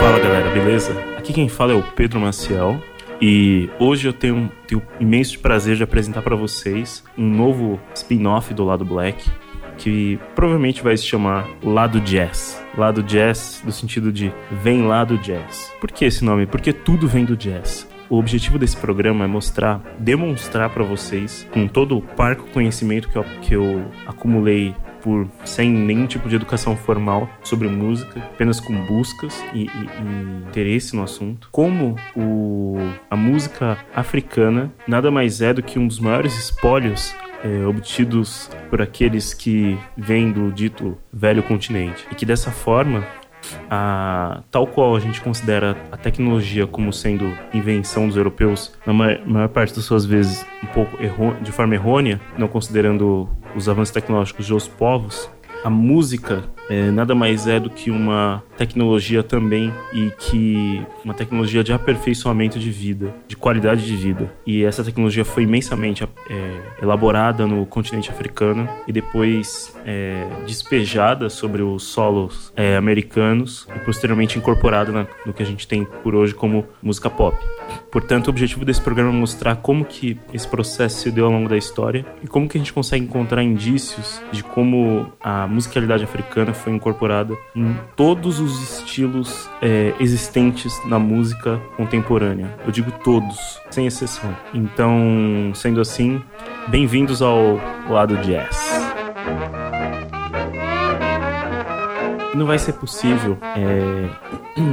Fala galera, beleza? Aqui quem fala é o Pedro Maciel e hoje eu tenho, tenho o imenso prazer de apresentar para vocês um novo spin-off do Lado Black que provavelmente vai se chamar Lado Jazz. Lado Jazz no sentido de vem lá do jazz. Por que esse nome? Porque tudo vem do jazz. O objetivo desse programa é mostrar, demonstrar para vocês, com todo o parco conhecimento que eu, que eu acumulei por sem nenhum tipo de educação formal sobre música, apenas com buscas e, e, e interesse no assunto. Como o, a música africana nada mais é do que um dos maiores espólios é, obtidos por aqueles que vêm do dito velho continente. E que dessa forma a, tal qual a gente considera a tecnologia como sendo invenção dos europeus, na maior, maior parte das suas vezes um pouco de forma errônea, não considerando os avanços tecnológicos de outros povos, a música é, nada mais é do que uma tecnologia também e que uma tecnologia de aperfeiçoamento de vida, de qualidade de vida. E essa tecnologia foi imensamente é, elaborada no continente africano e depois é, despejada sobre os solos é, americanos e posteriormente incorporada na, no que a gente tem por hoje como música pop. Portanto, o objetivo desse programa é mostrar como que esse processo se deu ao longo da história e como que a gente consegue encontrar indícios de como a musicalidade africana foi incorporada em todos os estilos é, existentes na música contemporânea. Eu digo todos, sem exceção. Então, sendo assim, bem-vindos ao lado jazz. Não vai ser possível é,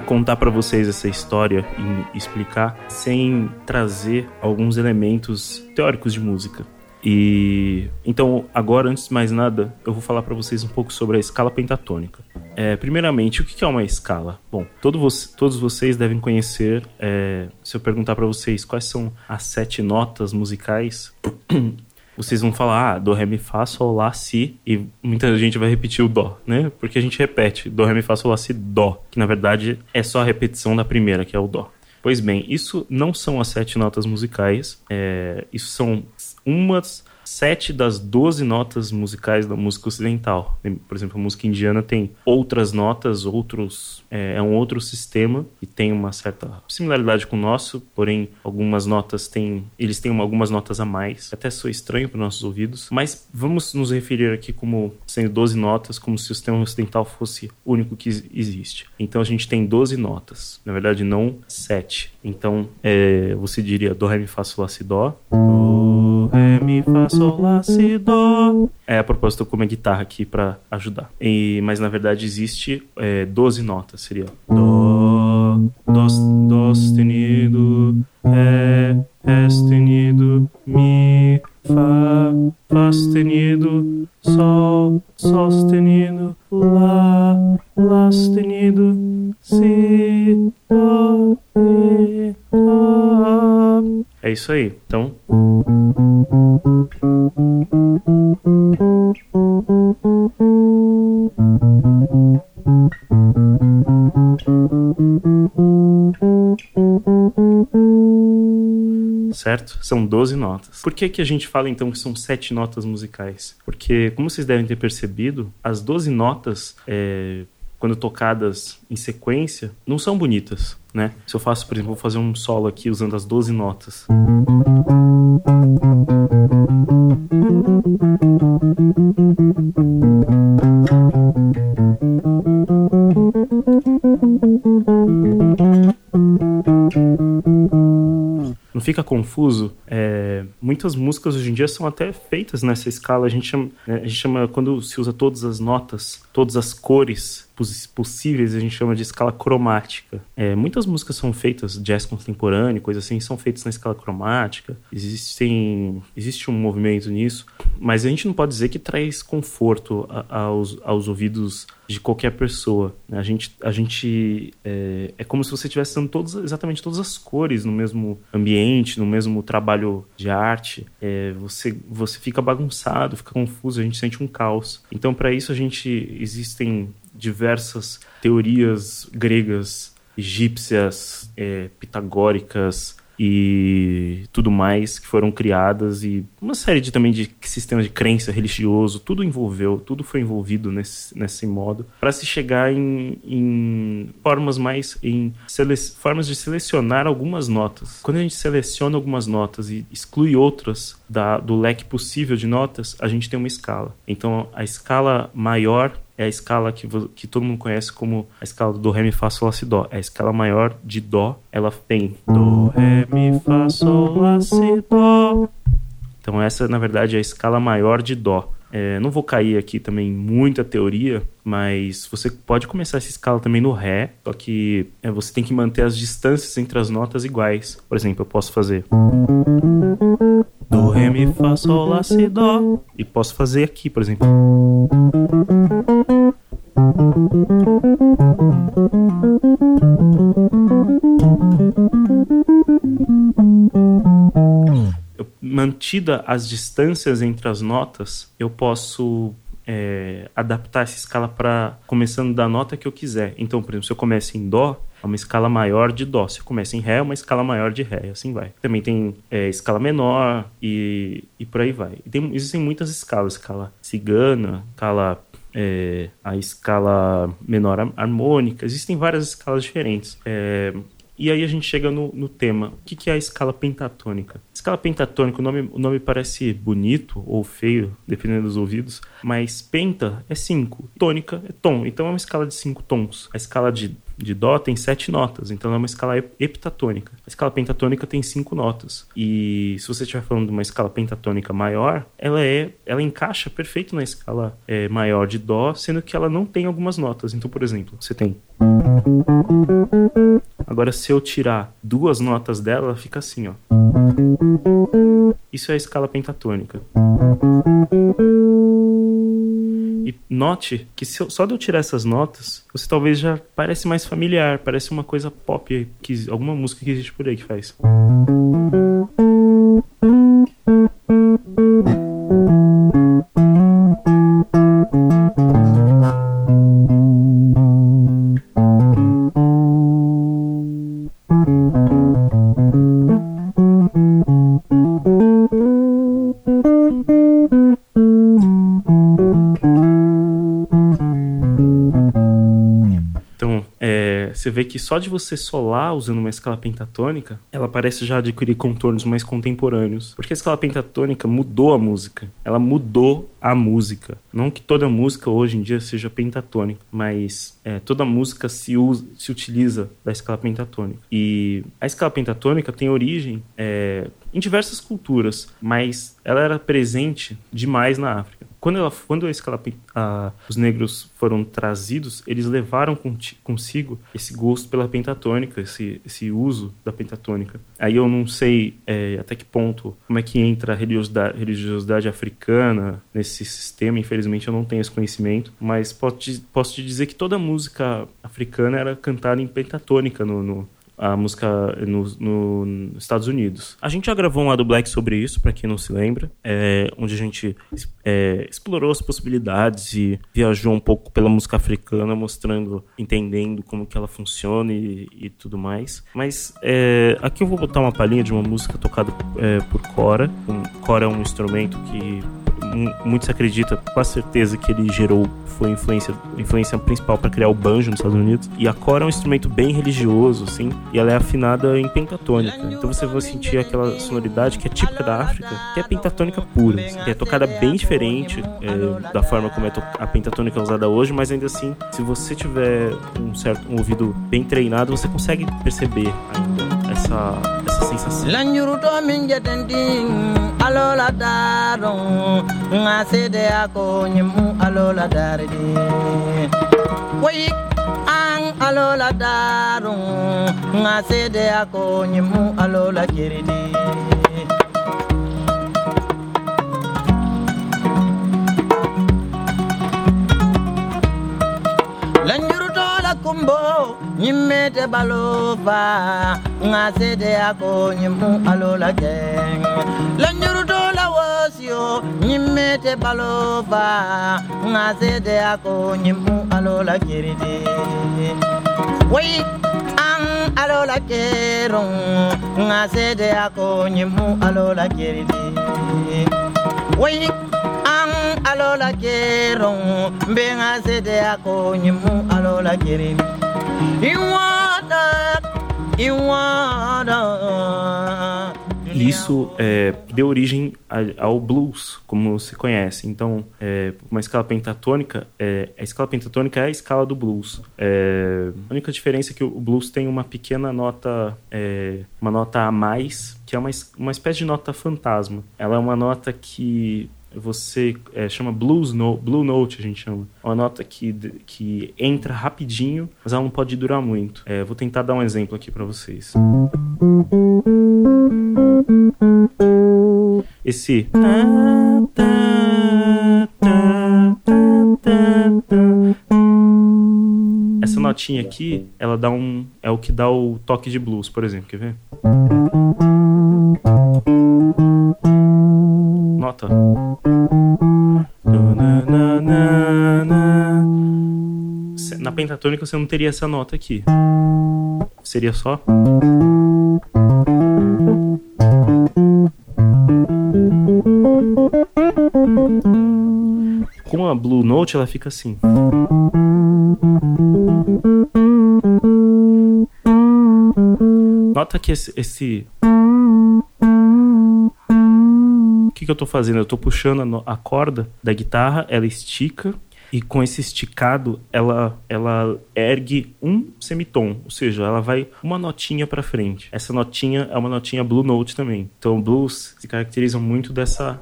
contar para vocês essa história e explicar sem trazer alguns elementos teóricos de música. E então, agora, antes de mais nada, eu vou falar para vocês um pouco sobre a escala pentatônica. É, primeiramente, o que é uma escala? Bom, todo todos vocês devem conhecer. É, se eu perguntar para vocês quais são as sete notas musicais, vocês vão falar ah, do, ré, mi, fá, sol, lá, si, e muita gente vai repetir o dó, né? Porque a gente repete do, ré, mi, fá, sol, lá, si, dó, que na verdade é só a repetição da primeira, que é o dó. Pois bem, isso não são as sete notas musicais, é, isso são umas sete das doze notas musicais da música ocidental. Por exemplo, a música indiana tem outras notas, outros é, é, um outro sistema e tem uma certa similaridade com o nosso, porém algumas notas têm, eles têm uma, algumas notas a mais. Até sou estranho para nossos ouvidos, mas vamos nos referir aqui como sendo 12 notas, como se o sistema ocidental fosse o único que existe. Então a gente tem 12 notas, na verdade não 7. Então é, você diria do, ré, mi, fá, sol, lá, si, dó. Ré, mi, fá, sol, lá, si, dó. É a propósito com uma guitarra aqui para ajudar. E, mas na verdade existe é, 12 notas, seria Dó, Dó, Dó sustenido, Ré, Ré sustenido, Mi, Fá, Fá sustenido, Sol, Sol sustenido, Lá, Lá sustenido, Si, Dó, Mi, Dó. É isso aí. Então. São 12 notas. Por que, que a gente fala então que são sete notas musicais? Porque, como vocês devem ter percebido, as 12 notas, é, quando tocadas em sequência, não são bonitas, né? Se eu faço, por exemplo, vou fazer um solo aqui usando as 12 notas. Fica confuso? É, muitas músicas hoje em dia são até feitas nessa escala. A gente chama, né, a gente chama quando se usa todas as notas, todas as cores possíveis a gente chama de escala cromática. É, muitas músicas são feitas, jazz contemporâneo, coisas assim, são feitas na escala cromática. Existem, existe um movimento nisso, mas a gente não pode dizer que traz conforto aos, aos ouvidos de qualquer pessoa. Né? A gente, a gente é, é como se você estivesse dando todos, exatamente todas as cores no mesmo ambiente, no mesmo trabalho de arte. É, você, você fica bagunçado, fica confuso, a gente sente um caos. Então, para isso, a gente existem diversas teorias gregas, egípcias, é, pitagóricas, e tudo mais que foram criadas e uma série de também de sistemas de crença religioso, tudo envolveu, tudo foi envolvido nesse, nesse modo para se chegar em, em, formas mais em formas de selecionar algumas notas. Quando a gente seleciona algumas notas e exclui outras da, do leque possível de notas, a gente tem uma escala. Então a escala maior é a escala que, que todo mundo conhece como a escala do Ré, Mi, Fá, Sol, Lá, Si, Dó. É a escala maior de Dó. Ela tem Do, Ré, Mi, Fá, Sol, Lá, Si, Dó. Então essa, na verdade, é a escala maior de Dó. É, não vou cair aqui também muita teoria, mas você pode começar essa escala também no Ré, só que é, você tem que manter as distâncias entre as notas iguais. Por exemplo, eu posso fazer Mi, Fá, Sol, Lá, Si, Dó. E posso fazer aqui, por exemplo. mantida as distâncias entre as notas, eu posso é, adaptar essa escala para começando da nota que eu quiser. Então, por exemplo, se eu começo em Dó, é uma escala maior de Dó. Se eu começo em Ré, é uma escala maior de Ré, assim vai. Também tem é, escala menor e, e por aí vai. Tem, existem muitas escalas, escala cigana, escala é, a escala menor harmônica, existem várias escalas diferentes. É, e aí a gente chega no, no tema. O que, que, é a escala pentatônica? Escala pentatônica, o nome, o nome parece bonito ou feio, dependendo dos ouvidos, mas penta é 5, tônica é tom, então é uma escala de 5 tons. A escala de de Dó tem sete notas, então é uma escala heptatônica. A escala pentatônica tem cinco notas. E se você estiver falando de uma escala pentatônica maior, ela é, ela encaixa perfeito na escala é, maior de Dó, sendo que ela não tem algumas notas. Então, por exemplo, você tem. Agora, se eu tirar duas notas dela, ela fica assim, ó. Isso é a escala pentatônica. E note que eu, só de eu tirar essas notas, você talvez já parece mais familiar, parece uma coisa pop, que, alguma música que existe por aí que faz. Você vê que só de você solar usando uma escala pentatônica, ela parece já adquirir contornos mais contemporâneos. Porque a escala pentatônica mudou a música. Ela mudou a música. Não que toda música hoje em dia seja pentatônica, mas é, toda música se, usa, se utiliza da escala pentatônica. E a escala pentatônica tem origem é, em diversas culturas, mas ela era presente demais na África. Quando, ela, quando a escala, a, os negros foram trazidos, eles levaram consigo esse gosto pela pentatônica, esse, esse uso da pentatônica. Aí eu não sei é, até que ponto, como é que entra a religiosidade, religiosidade africana nesse sistema, infelizmente eu não tenho esse conhecimento, mas posso te, posso te dizer que toda música africana era cantada em pentatônica no, no a música nos no Estados Unidos. A gente já gravou um lado black sobre isso, para quem não se lembra, é, onde a gente é, explorou as possibilidades e viajou um pouco pela música africana, mostrando, entendendo como que ela funciona e, e tudo mais. Mas é, aqui eu vou botar uma palhinha de uma música tocada é, por Cora. Um, Cora é um instrumento que muito se acredita com certeza que ele gerou foi influência influência principal para criar o banjo nos Estados Unidos. E a cora é um instrumento bem religioso assim e ela é afinada em pentatônica. Então você vai sentir aquela sonoridade que é típica da África que é pentatônica pura assim, que é tocada bem diferente é, da forma como é a pentatônica é usada hoje mas ainda assim se você tiver um certo um ouvido bem treinado você consegue perceber ainda essa sensação. lanjuruto min jetenti alola daro nga sede ako nyimu alola daridi way ang alola daro nga sede ako nyimu alola kiridi kumbo nyimmete balofa nga sede ako nyimu alola geng. Lanjuruto la wasio nyimmete balofa nga sede ako nyimu alola kiridi way ang alola kerong nga sede ako nyimu alola kiridi way ang alola sede alola iwada iwada isso é, deu origem ao blues, como se conhece. Então, é, uma escala pentatônica, é, a escala pentatônica é a escala do blues. É, a única diferença é que o blues tem uma pequena nota, é, uma nota a mais, que é uma, uma espécie de nota fantasma. Ela é uma nota que você é, chama blues no, blue note a gente chama. É uma nota que, que entra rapidinho mas ela não pode durar muito. É, vou tentar dar um exemplo aqui para vocês. Esse. Essa notinha aqui ela dá um é o que dá o toque de blues por exemplo quer ver? Nota pentatônica você não teria essa nota aqui seria só com a Blue Note ela fica assim. Nota que esse. esse... O que, que eu tô fazendo? Eu tô puxando a, a corda da guitarra, ela estica. E com esse esticado, ela, ela ergue um semitom, ou seja, ela vai uma notinha para frente. Essa notinha é uma notinha blue note também. Então, blues se caracteriza muito dessa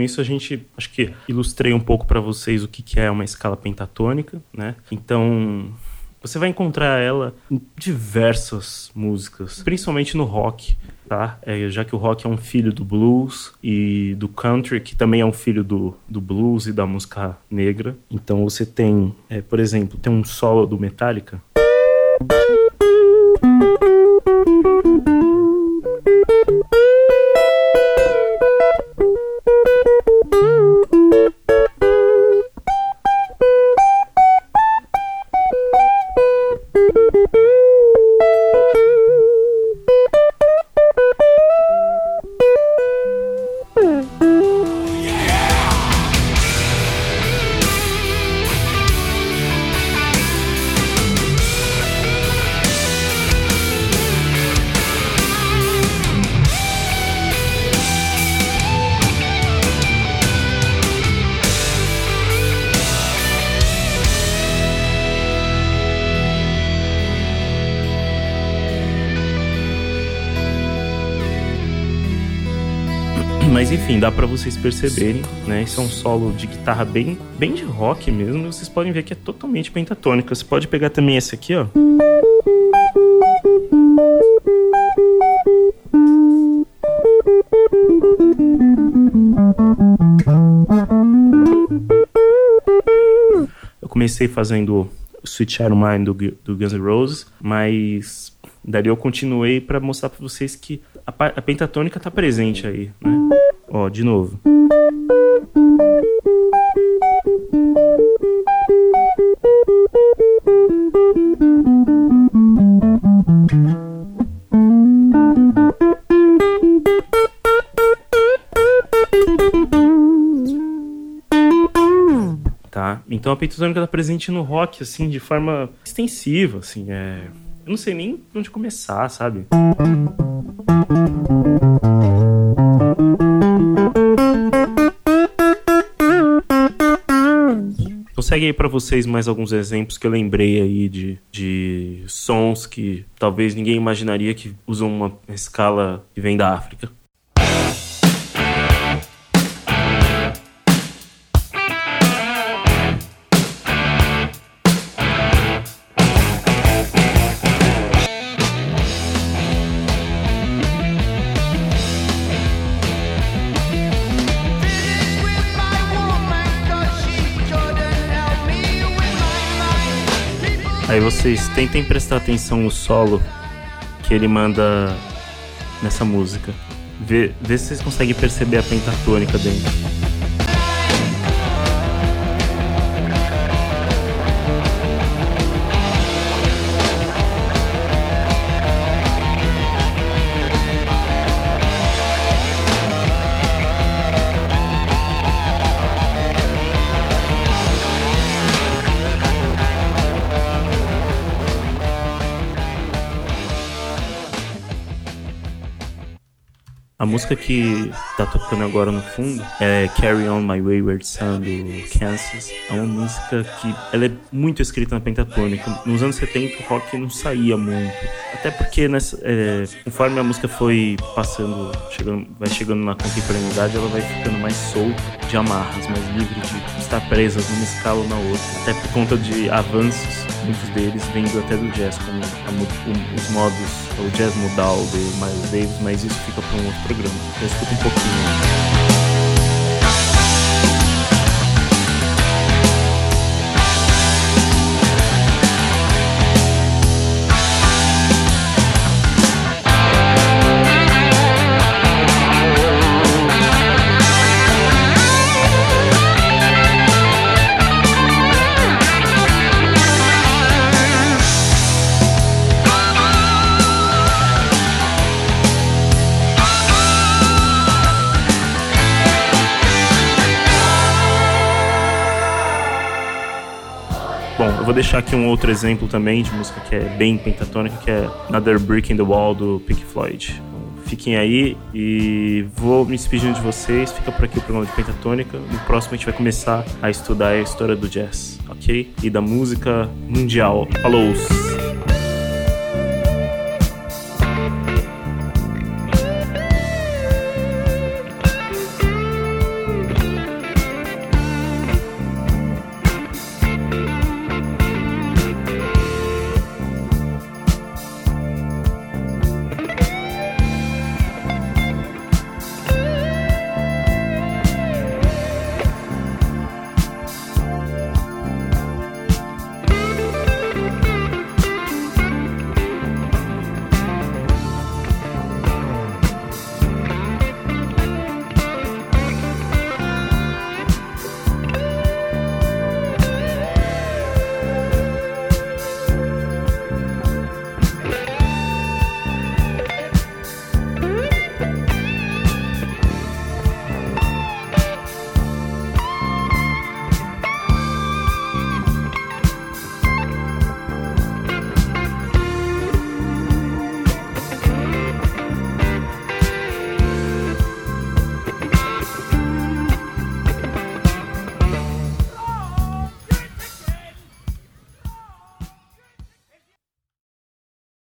com isso a gente, acho que ilustrei um pouco para vocês o que, que é uma escala pentatônica, né? Então você vai encontrar ela em diversas músicas, principalmente no rock, tá? É, já que o rock é um filho do blues e do country, que também é um filho do, do blues e da música negra. Então você tem, é, por exemplo, tem um solo do Metallica. Mas enfim, dá pra vocês perceberem, né? Isso é um solo de guitarra bem, bem de rock mesmo. Vocês podem ver que é totalmente pentatônica. Você pode pegar também esse aqui, ó. Eu comecei fazendo Sweet Child Mine do, do Guns N' Roses, mas dali eu continuei pra mostrar pra vocês que a, a pentatônica tá presente aí, né? Ó, de novo. Tá? Então a pentatônica está presente no rock, assim, de forma extensiva, assim, é... Eu não sei nem onde começar, sabe? Música segue aí para vocês mais alguns exemplos que eu lembrei aí de, de sons que talvez ninguém imaginaria que usam uma escala que vem da África. Aí vocês tentem prestar atenção no solo que ele manda nessa música. Vê, vê se vocês conseguem perceber a pentatônica dentro. A música que tá tocando agora no fundo é Carry On My Wayward Son do Kansas. É uma música que ela é muito escrita na pentatônica. Nos anos 70 o rock não saía muito. Até porque nessa, é, conforme a música foi passando, chegando, vai chegando na contemporaneidade, ela vai ficando mais solta de amarras, mais livre de estar presa numa escala ou na outra. Até por conta de avanços, muitos deles vindo até do jazz, como os modos, o jazz modal de Miles Davis, mas isso fica para um outro programa. Eu escuto um pouquinho. Vou deixar aqui um outro exemplo também de música que é bem pentatônica, que é Another Brick in the Wall do Pink Floyd. Então, fiquem aí e vou me despedindo de vocês. Fica por aqui o programa de pentatônica. No próximo a gente vai começar a estudar a história do jazz, ok? E da música mundial. Falou!